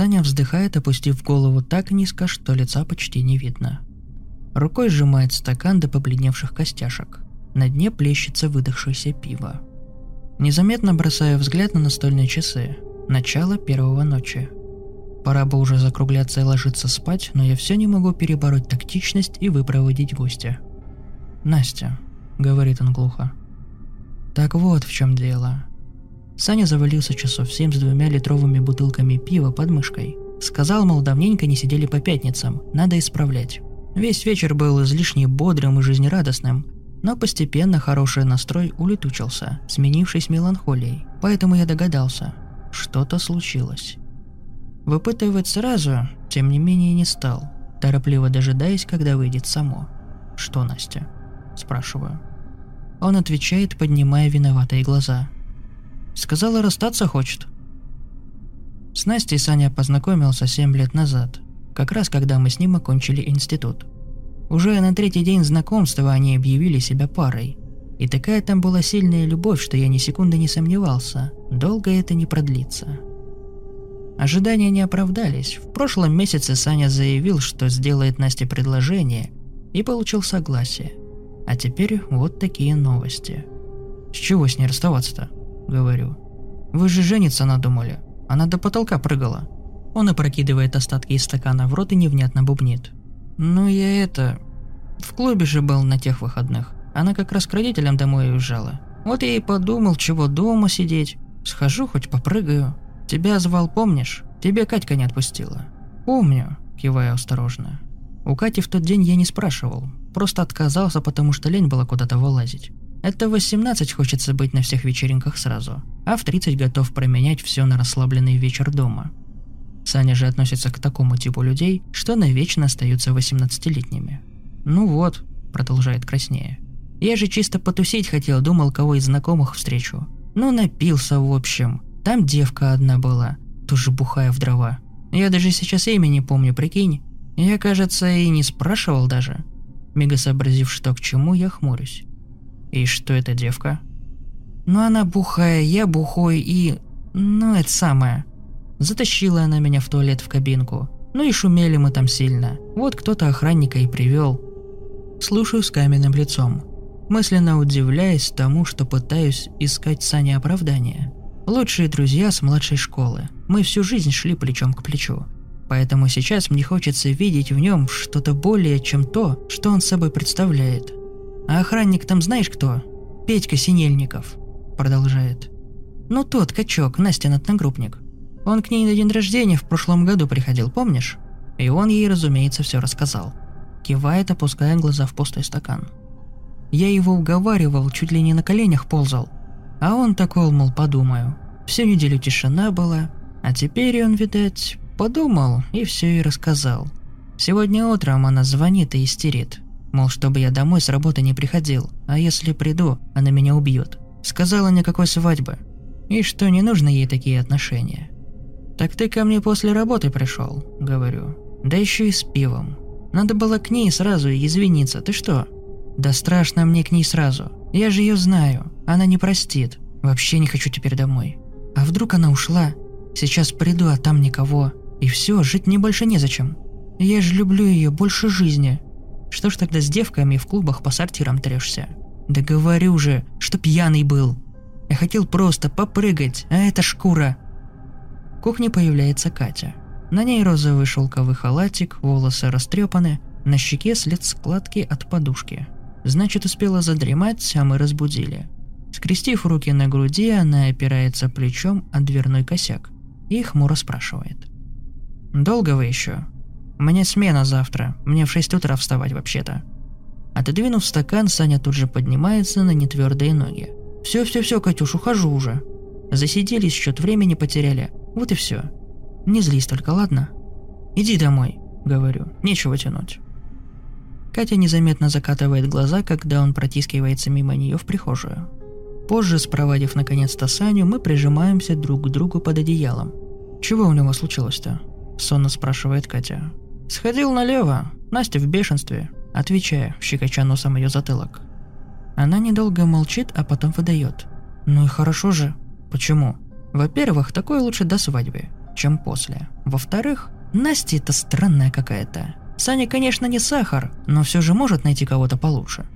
Саня вздыхает, опустив голову так низко, что лица почти не видно. Рукой сжимает стакан до побледневших костяшек. На дне плещется выдохшееся пиво. Незаметно бросаю взгляд на настольные часы. Начало первого ночи. Пора бы уже закругляться и ложиться спать, но я все не могу перебороть тактичность и выпроводить гостя. «Настя», — говорит он глухо. «Так вот в чем дело. Саня завалился часов семь с двумя литровыми бутылками пива под мышкой. Сказал, мол, давненько не сидели по пятницам, надо исправлять. Весь вечер был излишне бодрым и жизнерадостным, но постепенно хороший настрой улетучился, сменившись меланхолией, поэтому я догадался, что-то случилось. Выпытывать сразу, тем не менее, не стал, торопливо дожидаясь, когда выйдет само. «Что, Настя?» – спрашиваю. Он отвечает, поднимая виноватые глаза – Сказала, расстаться хочет. С Настей Саня познакомился 7 лет назад, как раз когда мы с ним окончили институт. Уже на третий день знакомства они объявили себя парой. И такая там была сильная любовь, что я ни секунды не сомневался, долго это не продлится. Ожидания не оправдались. В прошлом месяце Саня заявил, что сделает Насте предложение, и получил согласие. А теперь вот такие новости. С чего с ней расставаться-то? Говорю. «Вы же жениться надумали. Она до потолка прыгала». Он опрокидывает остатки из стакана в рот и невнятно бубнит. «Ну я это... В клубе же был на тех выходных. Она как раз к родителям домой уезжала. Вот я и подумал, чего дома сидеть. Схожу, хоть попрыгаю. Тебя звал, помнишь? Тебе Катька не отпустила». «Помню», – кивая осторожно. У Кати в тот день я не спрашивал. Просто отказался, потому что лень было куда-то вылазить. Это в 18 хочется быть на всех вечеринках сразу, а в 30 готов променять все на расслабленный вечер дома. Саня же относится к такому типу людей, что навечно остаются 18-летними. «Ну вот», — продолжает краснее. «Я же чисто потусить хотел, думал, кого из знакомых встречу. Ну, напился, в общем. Там девка одна была, тоже бухая в дрова. Я даже сейчас имя не помню, прикинь. Я, кажется, и не спрашивал даже». Мега сообразив, что к чему, я хмурюсь. И что эта девка? Ну она бухая, я бухой и... Ну это самое. Затащила она меня в туалет в кабинку. Ну и шумели мы там сильно. Вот кто-то охранника и привел. Слушаю с каменным лицом, мысленно удивляясь тому, что пытаюсь искать Сане оправдания. Лучшие друзья с младшей школы. Мы всю жизнь шли плечом к плечу. Поэтому сейчас мне хочется видеть в нем что-то более, чем то, что он собой представляет. А охранник там знаешь кто? Петька Синельников. Продолжает. Ну тот, качок, Настин одногруппник. Он к ней на день рождения в прошлом году приходил, помнишь? И он ей, разумеется, все рассказал. Кивает, опуская глаза в пустой стакан. Я его уговаривал, чуть ли не на коленях ползал. А он такой, мол, подумаю. Всю неделю тишина была, а теперь он, видать, подумал и все и рассказал. Сегодня утром она звонит и истерит. Мол, чтобы я домой с работы не приходил, а если приду, она меня убьет. Сказала никакой свадьбы. И что не нужно ей такие отношения. «Так ты ко мне после работы пришел», — говорю. «Да еще и с пивом. Надо было к ней сразу и извиниться, ты что?» «Да страшно мне к ней сразу. Я же ее знаю. Она не простит. Вообще не хочу теперь домой. А вдруг она ушла? Сейчас приду, а там никого. И все, жить мне больше незачем. Я же люблю ее больше жизни. Что ж тогда с девками в клубах по сортирам трешься? Да говорю же, что пьяный был. Я хотел просто попрыгать, а это шкура. В кухне появляется Катя. На ней розовый шелковый халатик, волосы растрепаны, на щеке след складки от подушки. Значит, успела задремать, а мы разбудили. Скрестив руки на груди, она опирается плечом о дверной косяк и хмуро спрашивает. «Долго вы еще?» Меня смена завтра, мне в 6 утра вставать вообще-то». Отодвинув стакан, Саня тут же поднимается на нетвердые ноги. «Все-все-все, Катюш, ухожу уже». Засиделись, счет времени потеряли. Вот и все. Не злись только, ладно? Иди домой, говорю, нечего тянуть. Катя незаметно закатывает глаза, когда он протискивается мимо нее в прихожую. Позже, спровадив наконец-то Саню, мы прижимаемся друг к другу под одеялом. «Чего у него случилось-то?» – сонно спрашивает Катя. «Сходил налево. Настя в бешенстве», – отвечая, щекоча носом ее затылок. Она недолго молчит, а потом выдает. «Ну и хорошо же. Почему? Во-первых, такое лучше до свадьбы, чем после. Во-вторых, Настя это странная какая-то. Саня, конечно, не сахар, но все же может найти кого-то получше.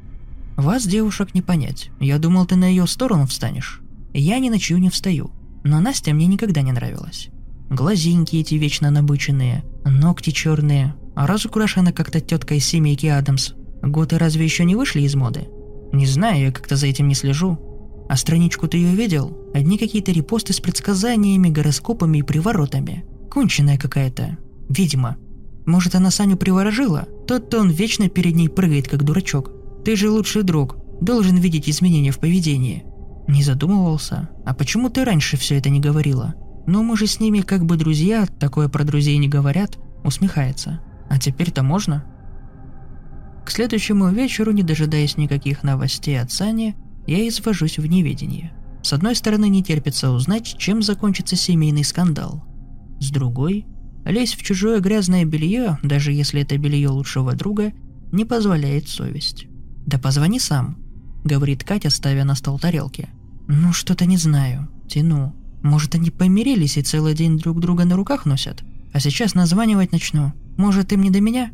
Вас, девушек, не понять. Я думал, ты на ее сторону встанешь. Я ни на чью не встаю. Но Настя мне никогда не нравилась. Глазинки эти вечно набыченные, ногти черные, а разукрашена как-то тетка из семейки Адамс. Годы разве еще не вышли из моды? Не знаю, я как-то за этим не слежу. А страничку ты ее видел? Одни какие-то репосты с предсказаниями, гороскопами и приворотами. Конченая какая-то. Видимо. Может, она Саню приворожила? Тот-то он вечно перед ней прыгает, как дурачок. Ты же лучший друг. Должен видеть изменения в поведении. Не задумывался. А почему ты раньше все это не говорила? Ну, мы же с ними как бы друзья, такое про друзей не говорят. Усмехается. А теперь-то можно? К следующему вечеру, не дожидаясь никаких новостей от Сани, я извожусь в неведении. С одной стороны, не терпится узнать, чем закончится семейный скандал. С другой, лезть в чужое грязное белье, даже если это белье лучшего друга, не позволяет совесть. «Да позвони сам», — говорит Катя, ставя на стол тарелки. «Ну, что-то не знаю. Тяну. Может, они помирились и целый день друг друга на руках носят? А сейчас названивать начну. Может, им не до меня?»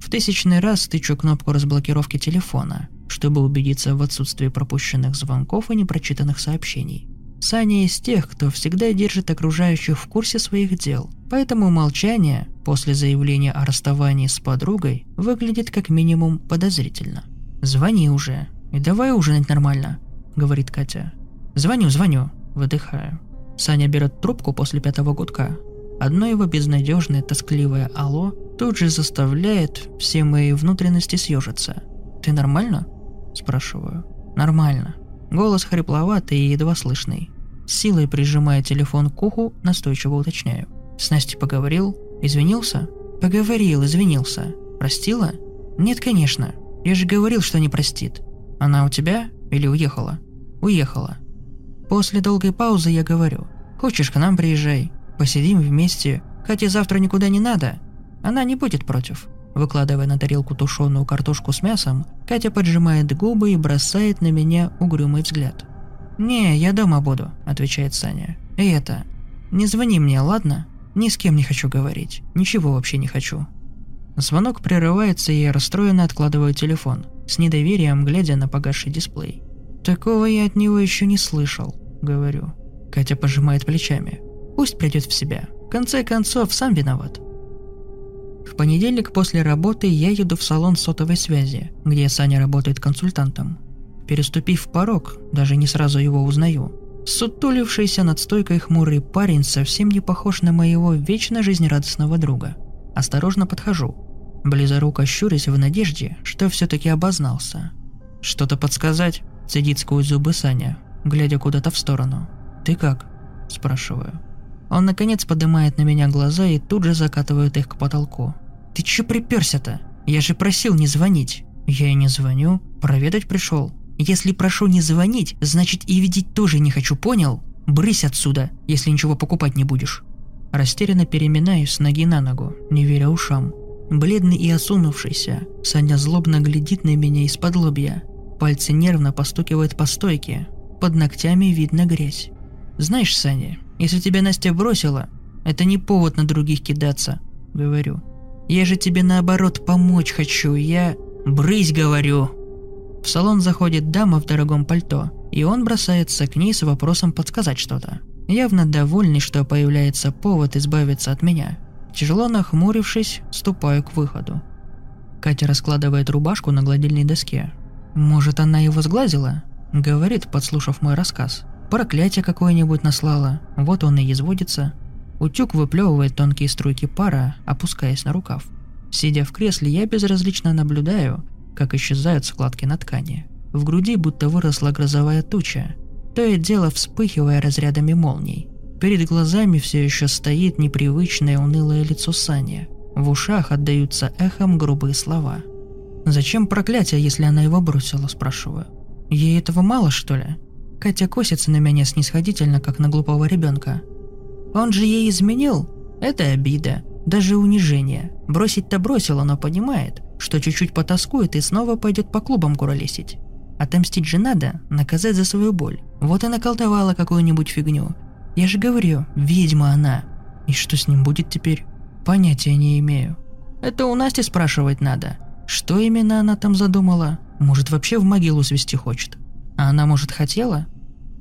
В тысячный раз тычу кнопку разблокировки телефона, чтобы убедиться в отсутствии пропущенных звонков и непрочитанных сообщений. Саня из тех, кто всегда держит окружающих в курсе своих дел, поэтому молчание после заявления о расставании с подругой выглядит как минимум подозрительно. «Звони уже, и давай ужинать нормально», — говорит Катя. «Звоню, звоню», — выдыхаю. Саня берет трубку после пятого гудка. Одно его безнадежное, тоскливое «Алло» тут же заставляет все мои внутренности съежиться. «Ты нормально?» – спрашиваю. «Нормально». Голос хрипловатый и едва слышный. С силой прижимая телефон к уху, настойчиво уточняю. «С Настей поговорил? Извинился?» «Поговорил, извинился. Простила?» «Нет, конечно. Я же говорил, что не простит. Она у тебя или уехала?» «Уехала». После долгой паузы я говорю. «Хочешь, к нам приезжай. Посидим вместе. Хотя завтра никуда не надо. Она не будет против. Выкладывая на тарелку тушеную картошку с мясом, Катя поджимает губы и бросает на меня угрюмый взгляд. «Не, я дома буду», – отвечает Саня. «И это, не звони мне, ладно? Ни с кем не хочу говорить. Ничего вообще не хочу». Звонок прерывается, и я расстроенно откладываю телефон, с недоверием глядя на погасший дисплей. «Такого я от него еще не слышал», – говорю. Катя пожимает плечами. «Пусть придет в себя. В конце концов, сам виноват. В понедельник после работы я еду в салон сотовой связи, где Саня работает консультантом. Переступив порог, даже не сразу его узнаю. Сутулившийся над стойкой хмурый парень совсем не похож на моего вечно жизнерадостного друга. Осторожно подхожу, близоруко щурясь в надежде, что все-таки обознался. «Что-то подсказать?» – цедит сквозь зубы Саня, глядя куда-то в сторону. «Ты как?» – спрашиваю. Он наконец поднимает на меня глаза и тут же закатывает их к потолку. «Ты чё приперся-то? Я же просил не звонить». «Я и не звоню. Проведать пришел. Если прошу не звонить, значит и видеть тоже не хочу, понял? Брысь отсюда, если ничего покупать не будешь». Растерянно переминаюсь с ноги на ногу, не веря ушам. Бледный и осунувшийся, Саня злобно глядит на меня из-под лобья. Пальцы нервно постукивают по стойке. Под ногтями видно грязь. «Знаешь, Саня, если тебя Настя бросила, это не повод на других кидаться», — говорю. «Я же тебе наоборот помочь хочу, я...» «Брысь, говорю!» В салон заходит дама в дорогом пальто, и он бросается к ней с вопросом подсказать что-то. Явно довольный, что появляется повод избавиться от меня. Тяжело нахмурившись, ступаю к выходу. Катя раскладывает рубашку на гладильной доске. «Может, она его сглазила?» — говорит, подслушав мой рассказ. Проклятие какое-нибудь наслала, вот он и изводится. Утюг выплевывает тонкие струйки пара, опускаясь на рукав. Сидя в кресле, я безразлично наблюдаю, как исчезают складки на ткани. В груди будто выросла грозовая туча, то и дело вспыхивая разрядами молний. Перед глазами все еще стоит непривычное унылое лицо Сани. В ушах отдаются эхом грубые слова. «Зачем проклятие, если она его бросила?» – спрашиваю. «Ей этого мало, что ли?» Катя косится на меня снисходительно, как на глупого ребенка. «Он же ей изменил? Это обида, даже унижение. Бросить-то бросила, но понимает, что чуть-чуть потаскует и снова пойдет по клубам куролесить. Отомстить же надо, наказать за свою боль. Вот и наколдовала какую-нибудь фигню. Я же говорю, ведьма она. И что с ним будет теперь? Понятия не имею. Это у Насти спрашивать надо. Что именно она там задумала? Может, вообще в могилу свести хочет? А она, может, хотела?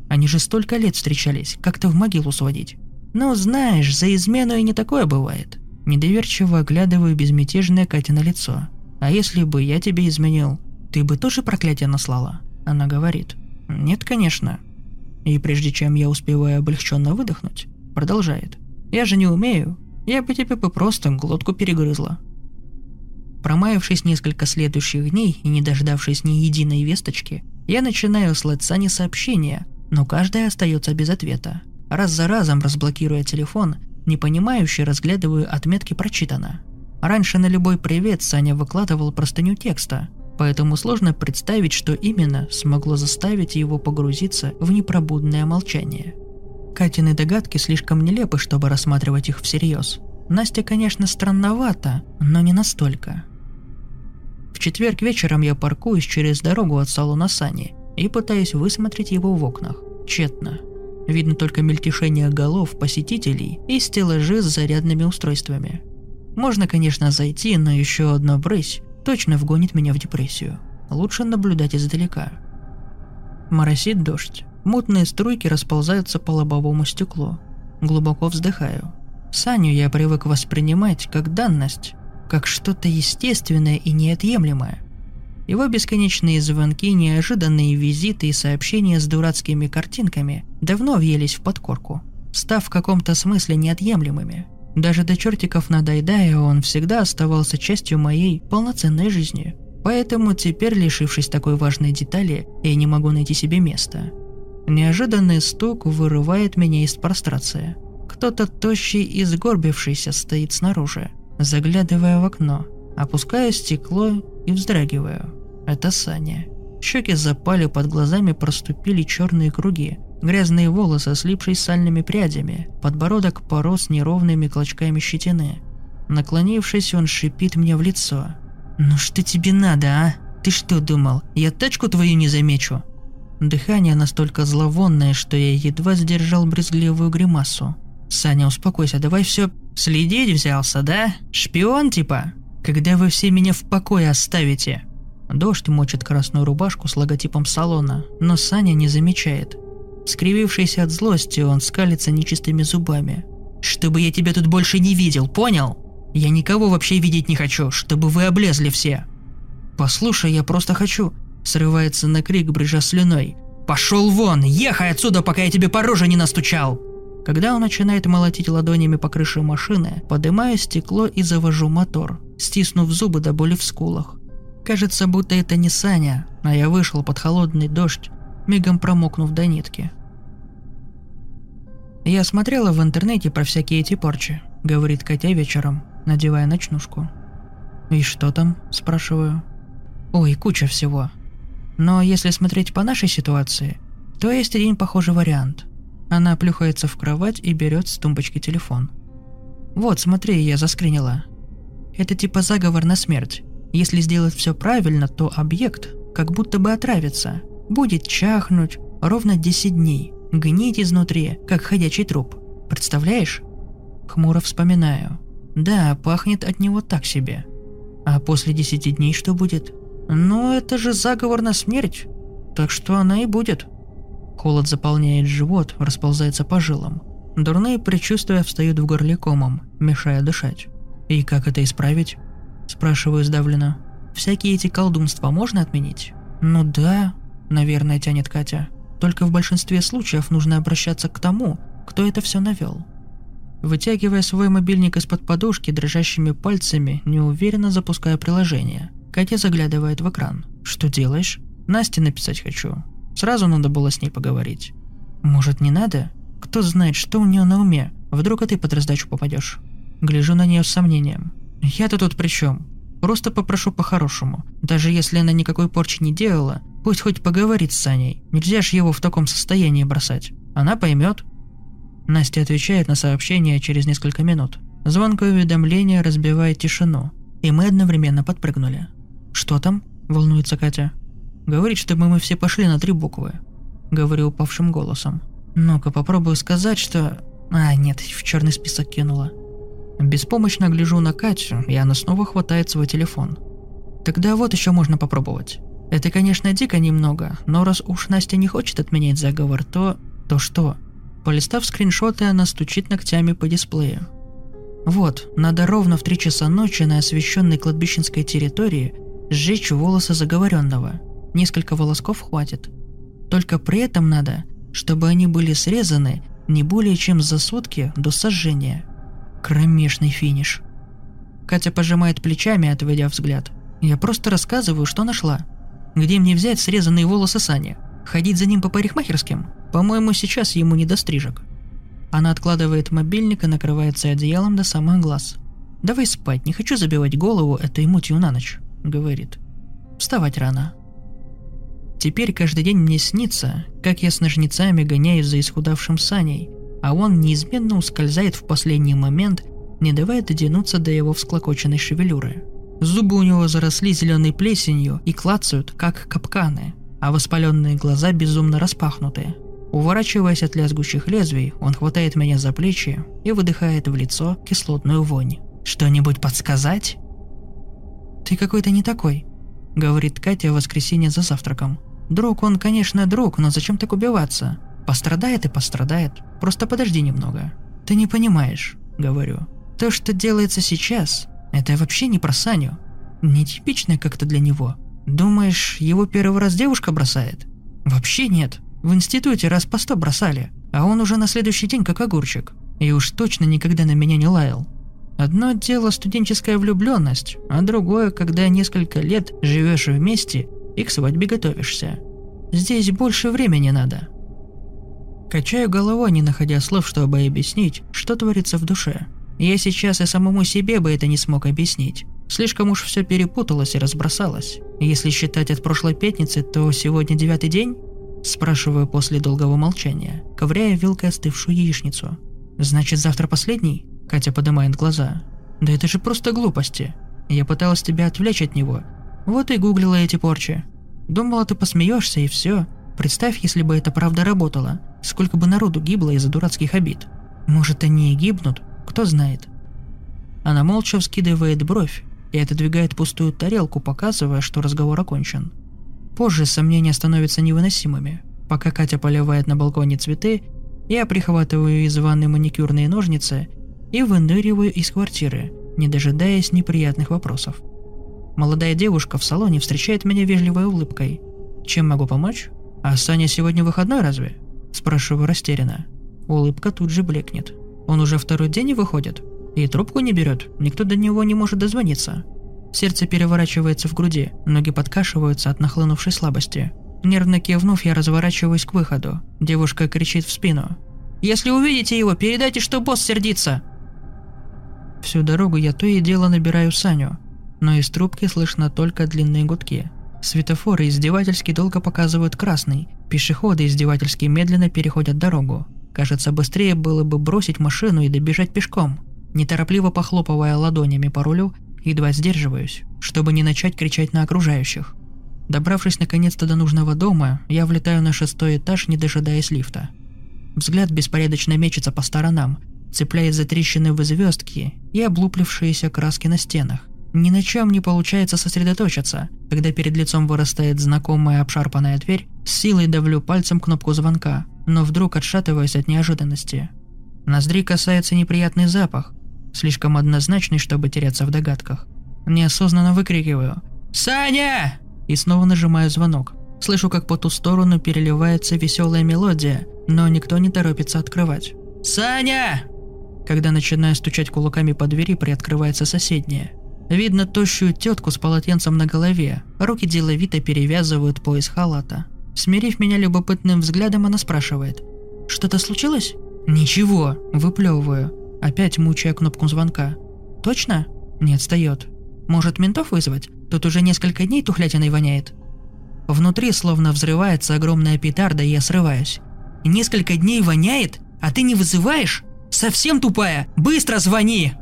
Они же столько лет встречались, как-то в могилу сводить. Ну, знаешь, за измену и не такое бывает. Недоверчиво оглядываю безмятежное Катя на лицо. А если бы я тебе изменил, ты бы тоже проклятие наслала? Она говорит. Нет, конечно. И прежде чем я успеваю облегченно выдохнуть, продолжает. Я же не умею. Я бы тебе бы просто глотку перегрызла. Промаявшись несколько следующих дней и не дождавшись ни единой весточки, я начинаю слать Сане сообщения, но каждая остается без ответа. Раз за разом разблокируя телефон, непонимающе разглядываю отметки прочитано. Раньше на любой привет Саня выкладывал простыню текста, поэтому сложно представить, что именно смогло заставить его погрузиться в непробудное молчание. Катины догадки слишком нелепы, чтобы рассматривать их всерьез. Настя, конечно, странновата, но не настолько. Четверг вечером я паркуюсь через дорогу от салона Сани и пытаюсь высмотреть его в окнах. Тщетно. Видно только мельтешение голов посетителей и стеллажи с зарядными устройствами. Можно, конечно, зайти, но еще одна брысь точно вгонит меня в депрессию. Лучше наблюдать издалека. Моросит дождь. Мутные струйки расползаются по лобовому стеклу. Глубоко вздыхаю. Саню я привык воспринимать как данность, как что-то естественное и неотъемлемое. Его бесконечные звонки, неожиданные визиты и сообщения с дурацкими картинками давно въелись в подкорку, став в каком-то смысле неотъемлемыми. Даже до чертиков надоедая, он всегда оставался частью моей полноценной жизни. Поэтому теперь, лишившись такой важной детали, я не могу найти себе места. Неожиданный стук вырывает меня из прострации. Кто-то тощий и сгорбившийся стоит снаружи – Заглядывая в окно, опускаю стекло и вздрагиваю. Это Саня. Щеки запали, под глазами проступили черные круги. Грязные волосы, слипшись сальными прядями, подбородок порос неровными клочками щетины. Наклонившись, он шипит мне в лицо. «Ну что тебе надо, а? Ты что думал, я тачку твою не замечу?» Дыхание настолько зловонное, что я едва сдержал брезгливую гримасу. «Саня, успокойся, давай все Следить взялся, да? Шпион типа? Когда вы все меня в покое оставите?» Дождь мочит красную рубашку с логотипом салона, но Саня не замечает. Скривившийся от злости, он скалится нечистыми зубами. «Чтобы я тебя тут больше не видел, понял? Я никого вообще видеть не хочу, чтобы вы облезли все!» «Послушай, я просто хочу!» Срывается на крик, брыжа слюной. «Пошел вон! Ехай отсюда, пока я тебе по роже не настучал!» Когда он начинает молотить ладонями по крыше машины, поднимаю стекло и завожу мотор, стиснув зубы до боли в скулах. Кажется, будто это не Саня, а я вышел под холодный дождь, мигом промокнув до нитки. «Я смотрела в интернете про всякие эти порчи», — говорит Катя вечером, надевая ночнушку. «И что там?» – спрашиваю. «Ой, куча всего. Но если смотреть по нашей ситуации, то есть один похожий вариант. Она плюхается в кровать и берет с тумбочки телефон. «Вот, смотри, я заскринила. Это типа заговор на смерть. Если сделать все правильно, то объект как будто бы отравится. Будет чахнуть ровно 10 дней, гнить изнутри, как ходячий труп. Представляешь?» Хмуро вспоминаю. «Да, пахнет от него так себе. А после 10 дней что будет?» «Ну, это же заговор на смерть. Так что она и будет». Холод заполняет живот, расползается по жилам. Дурные предчувствия встают в горле комом, мешая дышать. «И как это исправить?» – спрашиваю сдавленно. «Всякие эти колдунства можно отменить?» «Ну да», – наверное, тянет Катя. «Только в большинстве случаев нужно обращаться к тому, кто это все навел». Вытягивая свой мобильник из-под подушки дрожащими пальцами, неуверенно запуская приложение. Катя заглядывает в экран. «Что делаешь?» «Насте написать хочу. Сразу надо было с ней поговорить». «Может, не надо? Кто знает, что у нее на уме? Вдруг и ты под раздачу попадешь?» Гляжу на нее с сомнением. «Я-то тут при чем? Просто попрошу по-хорошему. Даже если она никакой порчи не делала, пусть хоть поговорит с Саней. Нельзя ж его в таком состоянии бросать. Она поймет, Настя отвечает на сообщение через несколько минут. Звонкое уведомление разбивает тишину, и мы одновременно подпрыгнули. «Что там?» – волнуется Катя. «Говорит, чтобы мы все пошли на три буквы», – говорю упавшим голосом. «Ну-ка, попробую сказать, что...» А, нет, в черный список кинула. Беспомощно гляжу на Катю, и она снова хватает свой телефон. Тогда вот еще можно попробовать. Это, конечно, дико немного, но раз уж Настя не хочет отменять заговор, то... То что? Полистав скриншоты, она стучит ногтями по дисплею. Вот, надо ровно в 3 часа ночи на освещенной кладбищенской территории сжечь волосы заговоренного. Несколько волосков хватит. Только при этом надо, чтобы они были срезаны не более чем за сутки до сожжения. Кромешный финиш. Катя пожимает плечами, отведя взгляд. Я просто рассказываю, что нашла. Где мне взять срезанные волосы Сани? Ходить за ним по парикмахерским? По-моему, сейчас ему не до стрижек. Она откладывает мобильник и накрывается одеялом до самых глаз. «Давай спать, не хочу забивать голову этой мутью на ночь», — говорит. «Вставать рано». Теперь каждый день мне снится, как я с ножницами гоняюсь за исхудавшим Саней, а он неизменно ускользает в последний момент, не давая дотянуться до его всклокоченной шевелюры. Зубы у него заросли зеленой плесенью и клацают, как капканы, а воспаленные глаза безумно распахнутые. Уворачиваясь от лязгущих лезвий, он хватает меня за плечи и выдыхает в лицо кислотную вонь. «Что-нибудь подсказать?» «Ты какой-то не такой», — говорит Катя в воскресенье за завтраком. «Друг он, конечно, друг, но зачем так убиваться? Пострадает и пострадает. Просто подожди немного». «Ты не понимаешь», — говорю. «То, что делается сейчас, это вообще не про Саню. Нетипично как-то для него. Думаешь, его первый раз девушка бросает? Вообще нет. В институте раз по сто бросали, а он уже на следующий день как огурчик. И уж точно никогда на меня не лаял. Одно дело студенческая влюбленность, а другое, когда несколько лет живешь вместе и к свадьбе готовишься. Здесь больше времени надо. Качаю головой, не находя слов, чтобы объяснить, что творится в душе. Я сейчас и самому себе бы это не смог объяснить. Слишком уж все перепуталось и разбросалось. Если считать от прошлой пятницы, то сегодня девятый день, Спрашиваю после долгого молчания, ковыряя вилкой остывшую яичницу. «Значит, завтра последний?» Катя поднимает глаза. «Да это же просто глупости. Я пыталась тебя отвлечь от него. Вот и гуглила эти порчи. Думала, ты посмеешься и все. Представь, если бы это правда работало. Сколько бы народу гибло из-за дурацких обид. Может, они и гибнут? Кто знает». Она молча вскидывает бровь и отодвигает пустую тарелку, показывая, что разговор окончен. Позже сомнения становятся невыносимыми. Пока Катя поливает на балконе цветы, я прихватываю из ванны маникюрные ножницы и выныриваю из квартиры, не дожидаясь неприятных вопросов. Молодая девушка в салоне встречает меня вежливой улыбкой. «Чем могу помочь? А Саня сегодня выходной разве?» Спрашиваю растерянно. Улыбка тут же блекнет. Он уже второй день не выходит? И трубку не берет, никто до него не может дозвониться. Сердце переворачивается в груди, ноги подкашиваются от нахлынувшей слабости. Нервно кивнув, я разворачиваюсь к выходу. Девушка кричит в спину. «Если увидите его, передайте, что босс сердится!» Всю дорогу я то и дело набираю Саню, но из трубки слышно только длинные гудки. Светофоры издевательски долго показывают красный, пешеходы издевательски медленно переходят дорогу. Кажется, быстрее было бы бросить машину и добежать пешком. Неторопливо похлопывая ладонями по рулю, Едва сдерживаюсь, чтобы не начать кричать на окружающих. Добравшись наконец-то до нужного дома, я влетаю на шестой этаж, не дожидаясь лифта. Взгляд беспорядочно мечется по сторонам, цепляясь за трещины в звездки и облуплившиеся краски на стенах. Ни на чем не получается сосредоточиться, когда перед лицом вырастает знакомая обшарпанная дверь, с силой давлю пальцем кнопку звонка, но вдруг отшатываюсь от неожиданности. Ноздри касается неприятный запах, слишком однозначный, чтобы теряться в догадках. Неосознанно выкрикиваю «Саня!» и снова нажимаю звонок. Слышу, как по ту сторону переливается веселая мелодия, но никто не торопится открывать. «Саня!» Когда начинаю стучать кулаками по двери, приоткрывается соседняя. Видно тощую тетку с полотенцем на голове, руки деловито перевязывают пояс халата. Смирив меня любопытным взглядом, она спрашивает. «Что-то случилось?» «Ничего», – выплевываю, опять мучая кнопку звонка. «Точно?» Не отстает. «Может, ментов вызвать? Тут уже несколько дней тухлятиной воняет». Внутри словно взрывается огромная петарда, и я срываюсь. «Несколько дней воняет? А ты не вызываешь? Совсем тупая! Быстро звони!»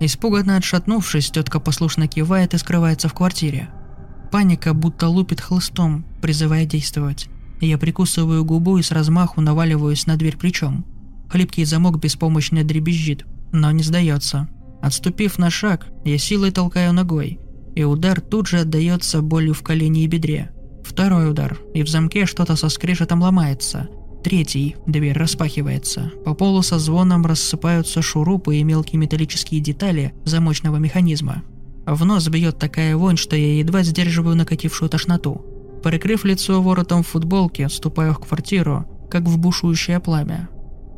Испуганно отшатнувшись, тетка послушно кивает и скрывается в квартире. Паника будто лупит хлыстом, призывая действовать. Я прикусываю губу и с размаху наваливаюсь на дверь плечом. Хлипкий замок беспомощно дребезжит, но не сдается. Отступив на шаг, я силой толкаю ногой, и удар тут же отдается болью в колене и бедре. Второй удар, и в замке что-то со скрежетом ломается. Третий, дверь распахивается. По полу со звоном рассыпаются шурупы и мелкие металлические детали замочного механизма. В нос бьет такая вонь, что я едва сдерживаю накатившую тошноту. Прикрыв лицо воротом в футболке, ступаю в квартиру, как в бушующее пламя.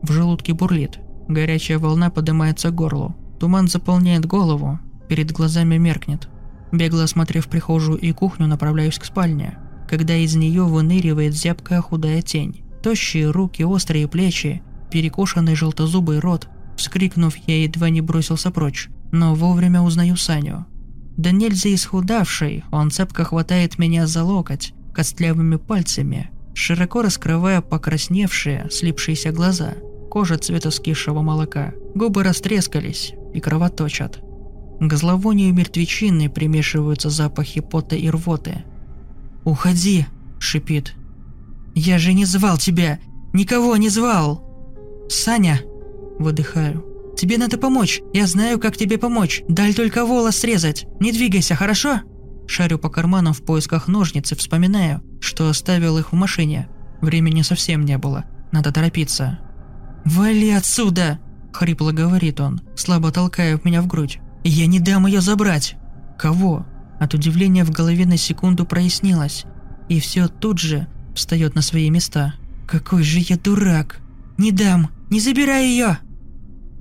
В желудке бурлит. Горячая волна поднимается к горлу. Туман заполняет голову, перед глазами меркнет. Бегло осмотрев прихожую и кухню, направляюсь к спальне, когда из нее выныривает зябкая худая тень. Тощие руки, острые плечи, перекошенный желтозубый рот. Вскрикнув, я едва не бросился прочь, но вовремя узнаю Саню. Да нельзя исхудавший, он цепко хватает меня за локоть, костлявыми пальцами, широко раскрывая покрасневшие, слипшиеся глаза – кожа цвета скисшего молока, губы растрескались и кровоточат. К зловонию мертвечины примешиваются запахи пота и рвоты. «Уходи!» – шипит. «Я же не звал тебя! Никого не звал!» «Саня!» – выдыхаю. «Тебе надо помочь! Я знаю, как тебе помочь! Дай только волос срезать! Не двигайся, хорошо?» Шарю по карманам в поисках ножниц и вспоминаю, что оставил их в машине. Времени совсем не было. Надо торопиться. «Вали отсюда!» – хрипло говорит он, слабо толкая меня в грудь. «Я не дам ее забрать!» «Кого?» От удивления в голове на секунду прояснилось, и все тут же встает на свои места. «Какой же я дурак! Не дам! Не забирай ее!»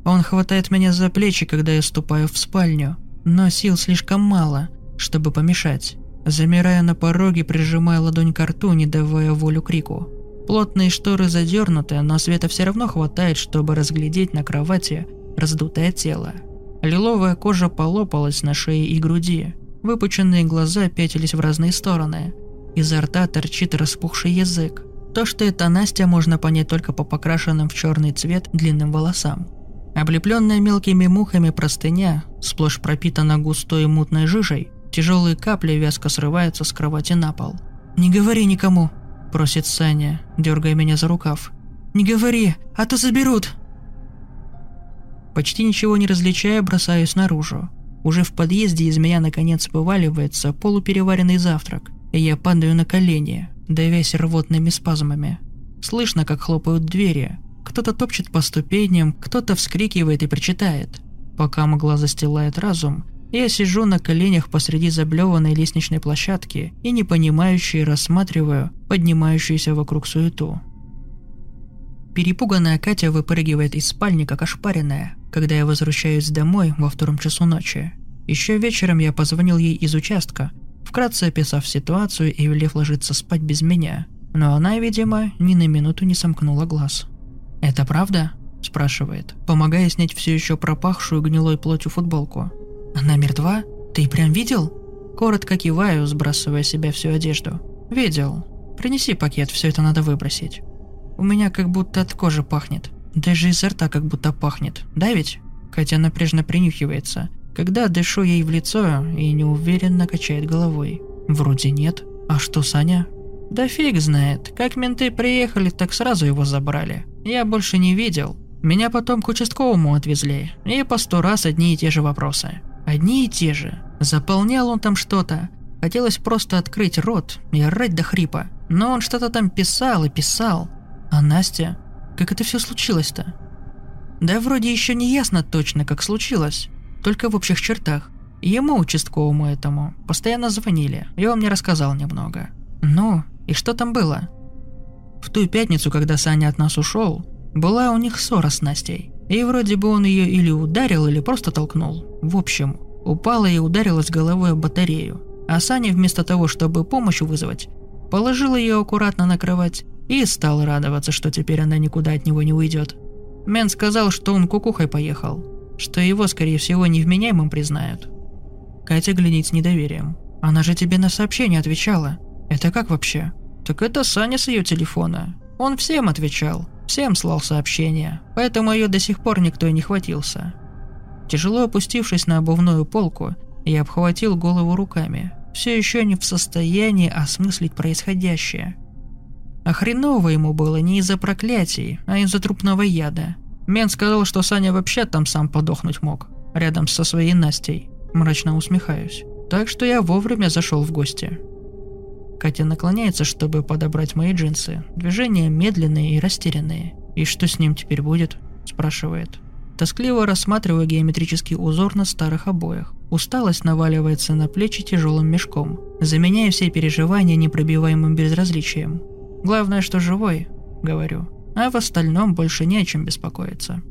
Он хватает меня за плечи, когда я ступаю в спальню, но сил слишком мало, чтобы помешать. Замирая на пороге, прижимая ладонь к рту, не давая волю крику. Плотные шторы задернуты, но света все равно хватает, чтобы разглядеть на кровати раздутое тело. Лиловая кожа полопалась на шее и груди. Выпученные глаза пятились в разные стороны. Изо рта торчит распухший язык. То, что это Настя, можно понять только по покрашенным в черный цвет длинным волосам. Облепленная мелкими мухами простыня, сплошь пропитана густой мутной жижей, тяжелые капли вязко срываются с кровати на пол. «Не говори никому», – просит Саня, дергая меня за рукав. «Не говори, а то заберут!» Почти ничего не различая, бросаюсь наружу. Уже в подъезде из меня наконец вываливается полупереваренный завтрак, я падаю на колени, давясь рвотными спазмами. Слышно, как хлопают двери. Кто-то топчет по ступеням, кто-то вскрикивает и причитает. Пока мгла застилает разум, я сижу на коленях посреди заблеванной лестничной площадки и непонимающе рассматриваю поднимающуюся вокруг суету. Перепуганная Катя выпрыгивает из спальни, как ошпаренная, когда я возвращаюсь домой во втором часу ночи. Еще вечером я позвонил ей из участка, вкратце описав ситуацию и велев ложиться спать без меня. Но она, видимо, ни на минуту не сомкнула глаз. «Это правда?» – спрашивает, помогая снять все еще пропахшую гнилой плотью футболку. «Она мертва? Ты прям видел?» Коротко киваю, сбрасывая себя всю одежду. «Видел. Принеси пакет, все это надо выбросить. У меня как будто от кожи пахнет. Даже изо рта как будто пахнет. Да ведь?» Катя напряжно принюхивается, когда дышу ей в лицо и неуверенно качает головой. «Вроде нет. А что, Саня?» «Да фиг знает. Как менты приехали, так сразу его забрали. Я больше не видел. Меня потом к участковому отвезли. И по сто раз одни и те же вопросы. Одни и те же. Заполнял он там что-то. Хотелось просто открыть рот и орать до хрипа. Но он что-то там писал и писал. А Настя? Как это все случилось-то? Да вроде еще не ясно точно, как случилось. Только в общих чертах. Ему, участковому этому, постоянно звонили, и он мне рассказал немного. Ну, и что там было? В ту пятницу, когда Саня от нас ушел, была у них ссора с Настей. И вроде бы он ее или ударил, или просто толкнул. В общем, упала и ударилась головой об батарею. А Саня вместо того, чтобы помощь вызвать, положил ее аккуратно на кровать и стал радоваться, что теперь она никуда от него не уйдет. Мен сказал, что он кукухой поехал, что его, скорее всего, невменяемым признают. Катя глядит с недоверием. Она же тебе на сообщение отвечала. Это как вообще? Так это Саня с ее телефона. Он всем отвечал, всем слал сообщения, поэтому ее до сих пор никто и не хватился. Тяжело опустившись на обувную полку, я обхватил голову руками, все еще не в состоянии осмыслить происходящее. А хреново ему было не из-за проклятий, а из-за трупного яда. Мен сказал, что Саня вообще там сам подохнуть мог, рядом со своей Настей. Мрачно усмехаюсь. Так что я вовремя зашел в гости. Катя наклоняется, чтобы подобрать мои джинсы. Движения медленные и растерянные. «И что с ним теперь будет?» – спрашивает. Тоскливо рассматриваю геометрический узор на старых обоях. Усталость наваливается на плечи тяжелым мешком, заменяя все переживания непробиваемым безразличием. Главное, что живой, говорю, а в остальном больше не о чем беспокоиться.